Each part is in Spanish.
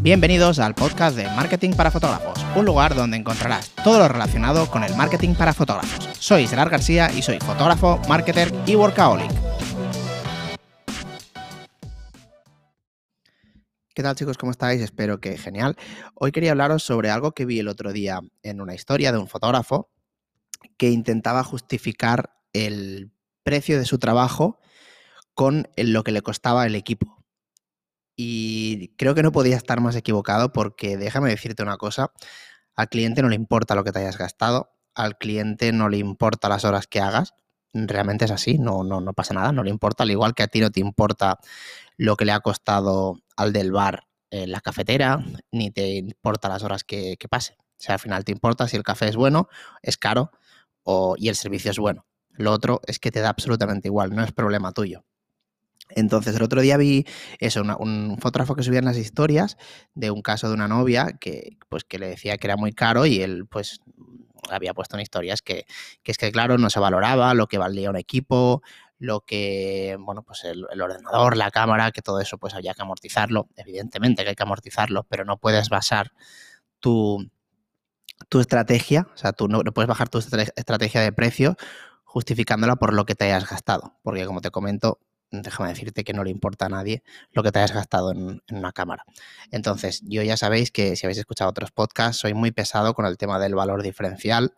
Bienvenidos al podcast de Marketing para Fotógrafos, un lugar donde encontrarás todo lo relacionado con el marketing para fotógrafos. Soy Gerard García y soy fotógrafo, marketer y workaholic. ¿Qué tal chicos? ¿Cómo estáis? Espero que genial. Hoy quería hablaros sobre algo que vi el otro día en una historia de un fotógrafo que intentaba justificar el precio de su trabajo con lo que le costaba el equipo. Y creo que no podía estar más equivocado porque déjame decirte una cosa, al cliente no le importa lo que te hayas gastado, al cliente no le importa las horas que hagas, realmente es así, no, no, no pasa nada, no le importa, al igual que a ti no te importa lo que le ha costado al del bar en la cafetera, ni te importa las horas que, pase. O sea, al final te importa si el café es bueno, es caro o, y el servicio es bueno. Lo otro es que te da absolutamente igual, no es problema tuyo. Entonces, el otro día vi eso, un fotógrafo que subía en las historias de un caso de una novia que, pues, que le decía que era muy caro y él, pues, había puesto en historias que, que es que, claro, no se valoraba lo que valía un equipo, lo que, bueno, pues el, ordenador, la cámara, que todo eso, pues había que amortizarlo. Evidentemente que hay que amortizarlo, pero no puedes basar tu, tu estrategia, o sea, tú no, no puedes bajar tu estrategia de precio justificándola por lo que te hayas gastado, porque como te comento, déjame decirte que no le importa a nadie lo que te hayas gastado en, una cámara. Entonces, yo ya sabéis que si habéis escuchado otros podcasts, soy muy pesado con el tema del valor diferencial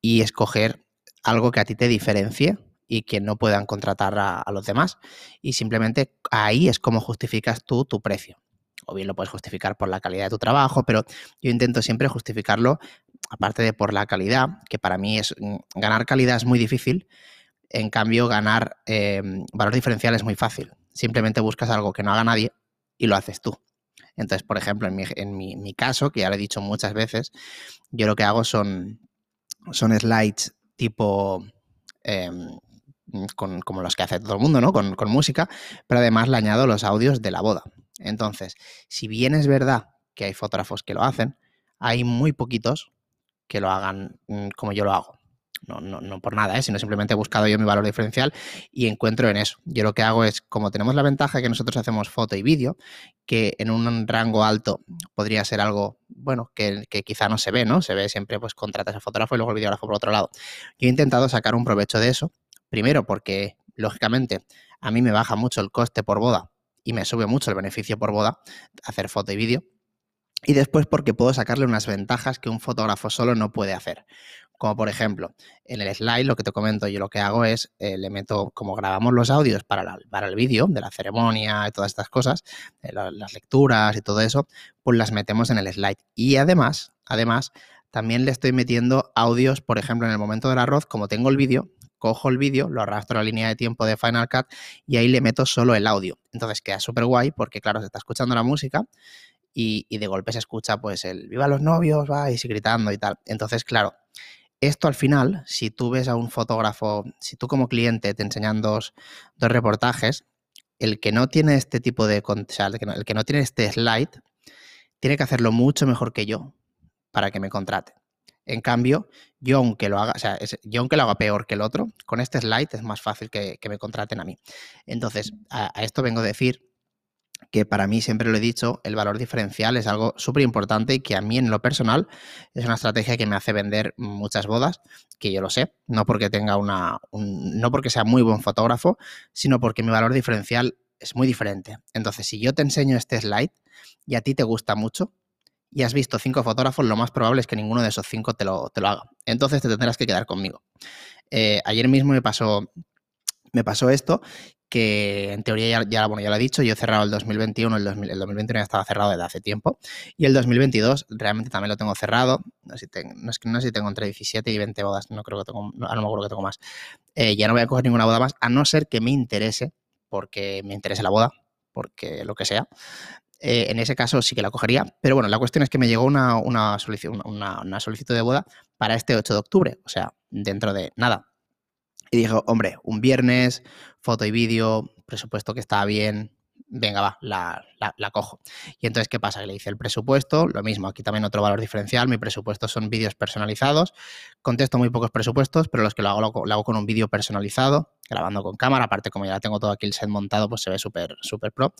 y escoger algo que a ti te diferencie y que no puedan contratar a, los demás. Y simplemente ahí es como justificas tú tu precio. O bien lo puedes justificar por la calidad de tu trabajo, pero yo intento siempre justificarlo, aparte de por la calidad, que para mí es mm, ganar calidad es muy difícil, en cambio, ganar em, valor diferencial es muy fácil. Simplemente buscas algo que no haga nadie y lo haces tú. Entonces, por ejemplo, en mi, caso, que ya lo he dicho muchas veces, yo lo que hago son, slides tipo em, como los que hace todo el mundo, ¿no? Con, con, música, pero además le añado los audios de la boda. Entonces, si bien es verdad que hay fotógrafos que lo hacen, hay muy poquitos que lo hagan mm, como yo lo hago. No, no, no, por nada, ¿eh? sino simplemente he buscado yo mi valor diferencial y encuentro en eso. Yo lo que hago es, como tenemos la ventaja que nosotros hacemos foto y vídeo, que en un rango alto podría ser algo, bueno, que, quizá no se ve, ¿no? Se ve siempre, pues contratas al fotógrafo y luego el videógrafo por otro lado. Yo he intentado sacar un provecho de eso, primero porque, lógicamente, a mí me baja mucho el coste por boda y me sube mucho el beneficio por boda hacer foto y vídeo. Y después porque puedo sacarle unas ventajas que un fotógrafo solo no puede hacer. Como por ejemplo, en el slide, lo que te comento, yo lo que hago es, eh, le meto, como grabamos los audios para, para el vídeo de la ceremonia y todas estas cosas, eh, las lecturas y todo eso, pues las metemos en el slide. Y además, además, también le estoy metiendo audios, por ejemplo, en el momento del arroz, como tengo el vídeo, cojo el vídeo, lo arrastro a la línea de tiempo de Final Cut y ahí le meto solo el audio. Entonces queda súper guay porque, claro, se está escuchando la música y, y, de golpe se escucha pues el viva los novios, va, y gritando y tal. Entonces, claro, esto al final, si tú ves a un fotógrafo, si tú como cliente te enseñan dos, reportajes, el que no tiene este tipo de, o el que, no, que tiene este slide, tiene que hacerlo mucho mejor que yo para que me contrate. En cambio, yo aunque lo haga, yo aunque lo haga peor que el otro, con este slide es más fácil que, me contraten a mí. Entonces, a, esto vengo a decir que para mí, siempre lo he dicho, el valor diferencial es algo súper importante y que a mí en lo personal es una estrategia que me hace vender muchas bodas, que yo lo sé, no porque tenga una, no porque sea muy buen fotógrafo, sino porque mi valor diferencial es muy diferente. Entonces, si yo te enseño este slide y a ti te gusta mucho y has visto cinco fotógrafos, lo más probable es que ninguno de esos cinco te lo, te lo haga. Entonces te tendrás que quedar conmigo. Eh, ayer mismo me pasó me pasó esto que en teoría ya, bueno, ya lo he dicho, yo he cerrado el 2021, el, 2021 ya estaba cerrado desde hace tiempo, y el 2022 realmente también lo tengo cerrado, no sé si tengo, no, es que, no sé tengo entre 17 y 20 bodas, no creo que tengo, no, no me acuerdo que tengo más. Eh, ya no voy a coger ninguna boda más, a no ser que me interese, porque me interese la boda, porque lo que sea. Eh, en ese caso sí que la cogería, pero bueno, la cuestión es que me llegó una, una, solicitud, una, una solicitud de boda para este 8 de octubre, o sea, dentro de nada, y dijo, hombre, un viernes, foto y vídeo, presupuesto que estaba bien, venga, va, la, la, cojo. Y entonces, ¿qué pasa? Que le hice el presupuesto, lo mismo, aquí también otro valor diferencial, mi presupuesto son vídeos personalizados, contesto muy pocos presupuestos, pero los que lo hago, lo, hago con un vídeo personalizado, grabando con cámara, aparte como ya tengo todo aquí el set montado, pues se ve súper, súper pro.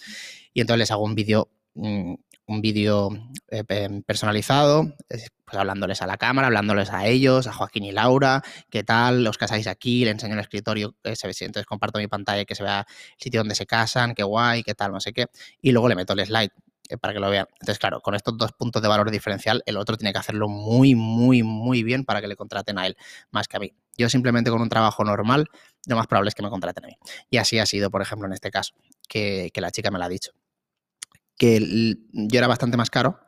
Y entonces les hago un vídeo, mm, un vídeo eh, personalizado, pues hablándoles a la cámara, hablándoles a ellos, a Joaquín y Laura, qué tal, os casáis aquí, le enseño el escritorio, entonces comparto mi pantalla que se vea el sitio donde se casan, qué guay, qué tal, no sé qué, y luego le meto el slide eh, para que lo vean. Entonces, claro, con estos dos puntos de valor diferencial, el otro tiene que hacerlo muy, muy, muy bien para que le contraten a él, más que a mí. Yo simplemente con un trabajo normal, lo más probable es que me contraten a mí. Y así ha sido, por ejemplo, en este caso, que, la chica me lo ha dicho. Que yo era bastante más caro,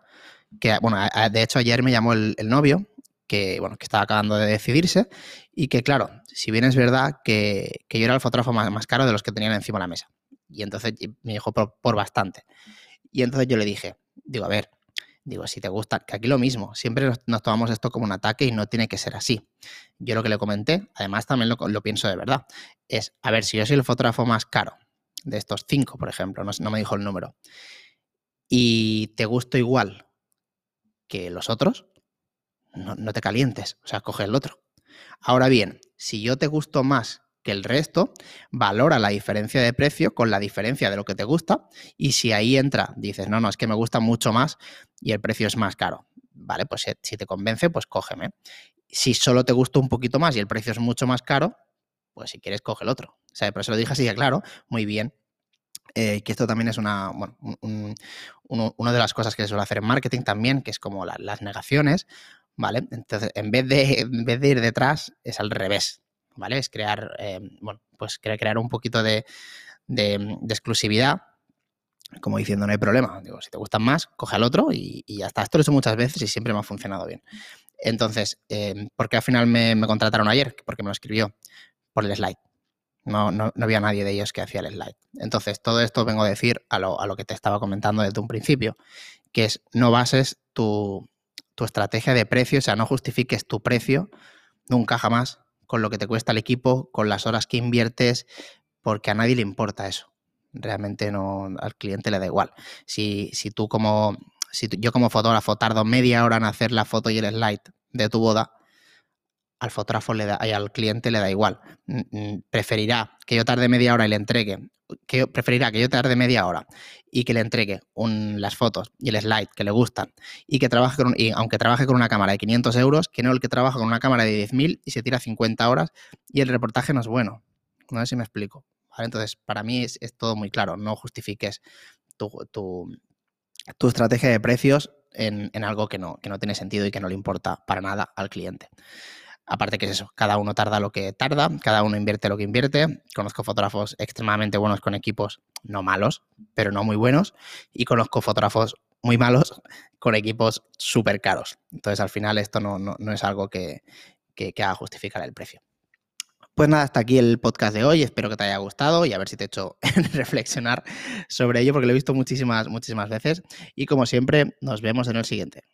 que, bueno, de hecho ayer me llamó el, novio, que, bueno, que estaba acabando de decidirse, y que, claro, si bien es verdad que, yo era el fotógrafo más, caro de los que tenían encima de la mesa. Y entonces me dijo por bastante. Y entonces yo le dije, digo, a ver, digo, si te gusta, que aquí lo mismo, siempre nos, tomamos esto como un ataque y no tiene que ser así. Yo lo que le comenté, además también lo, pienso de verdad, es, a ver, si yo soy el fotógrafo más caro de estos cinco, por ejemplo, no, no me dijo el número, y te gusto igual que los otros, no, te calientes, o sea, coge el otro. Ahora bien, si yo te gusto más que el resto, valora la diferencia de precio con la diferencia de lo que te gusta y si ahí entra, dices, no, no, es que me gusta mucho más y el precio es más caro. Vale, pues si te convence, pues cógeme. Si solo te gusta un poquito más y el precio es mucho más caro, pues si quieres, coge el otro. O sea, por eso lo dije así, claro, muy bien. Eh, que esto también es una, bueno, una de las cosas que se suele hacer en marketing también, que es como las negaciones, ¿vale? Entonces, en vez, de, en vez de ir detrás, es al revés ¿vale? Es crear, eh, bueno, pues crear un poquito de, exclusividad, como diciendo, no hay problema. Digo, si te gustan más, coge al otro y, ya está. Esto lo he hecho muchas veces y siempre me ha funcionado bien. Entonces, eh, ¿por qué al final me, contrataron ayer? Porque me lo escribió por el slide. No, no, había nadie de ellos que hacía el slide. Entonces, todo esto vengo a decir a lo, a lo que te estaba comentando desde un principio, que es no bases tu, tu estrategia de precio, o sea, no justifiques tu precio nunca jamás con lo que te cuesta el equipo, con las horas que inviertes, porque a nadie le importa eso. Realmente no, al cliente le da igual. Si, si tú como, si yo como fotógrafo tardo media hora en hacer la foto y el slide de tu boda, al fotógrafo le da, y al cliente le da igual. Preferirá que yo tarde media hora y le entregue que preferirá que yo tarde media hora y que le entregue las fotos y el slide que le gustan y que trabaje con, y aunque trabaje con una cámara de 500 euros, que no el que trabaja con una cámara de 10.000 y se tira 50 horas y el reportaje no es bueno. No sé si me explico. Entonces, para mí es, todo muy claro. No justifiques tu, estrategia de precios en, en, algo que no, que no tiene sentido y que no le importa para nada al cliente. Aparte que es eso, cada uno tarda lo que tarda, cada uno invierte lo que invierte. Conozco fotógrafos extremadamente buenos con equipos no malos, pero no muy buenos. Y conozco fotógrafos muy malos con equipos súper caros. Entonces al final esto no, es algo que, que, que haga justificar el precio. Pues nada, hasta aquí el podcast de hoy. Espero que te haya gustado y a ver si te he hecho reflexionar sobre ello porque lo he visto muchísimas, muchísimas veces. Y como siempre, nos vemos en el siguiente.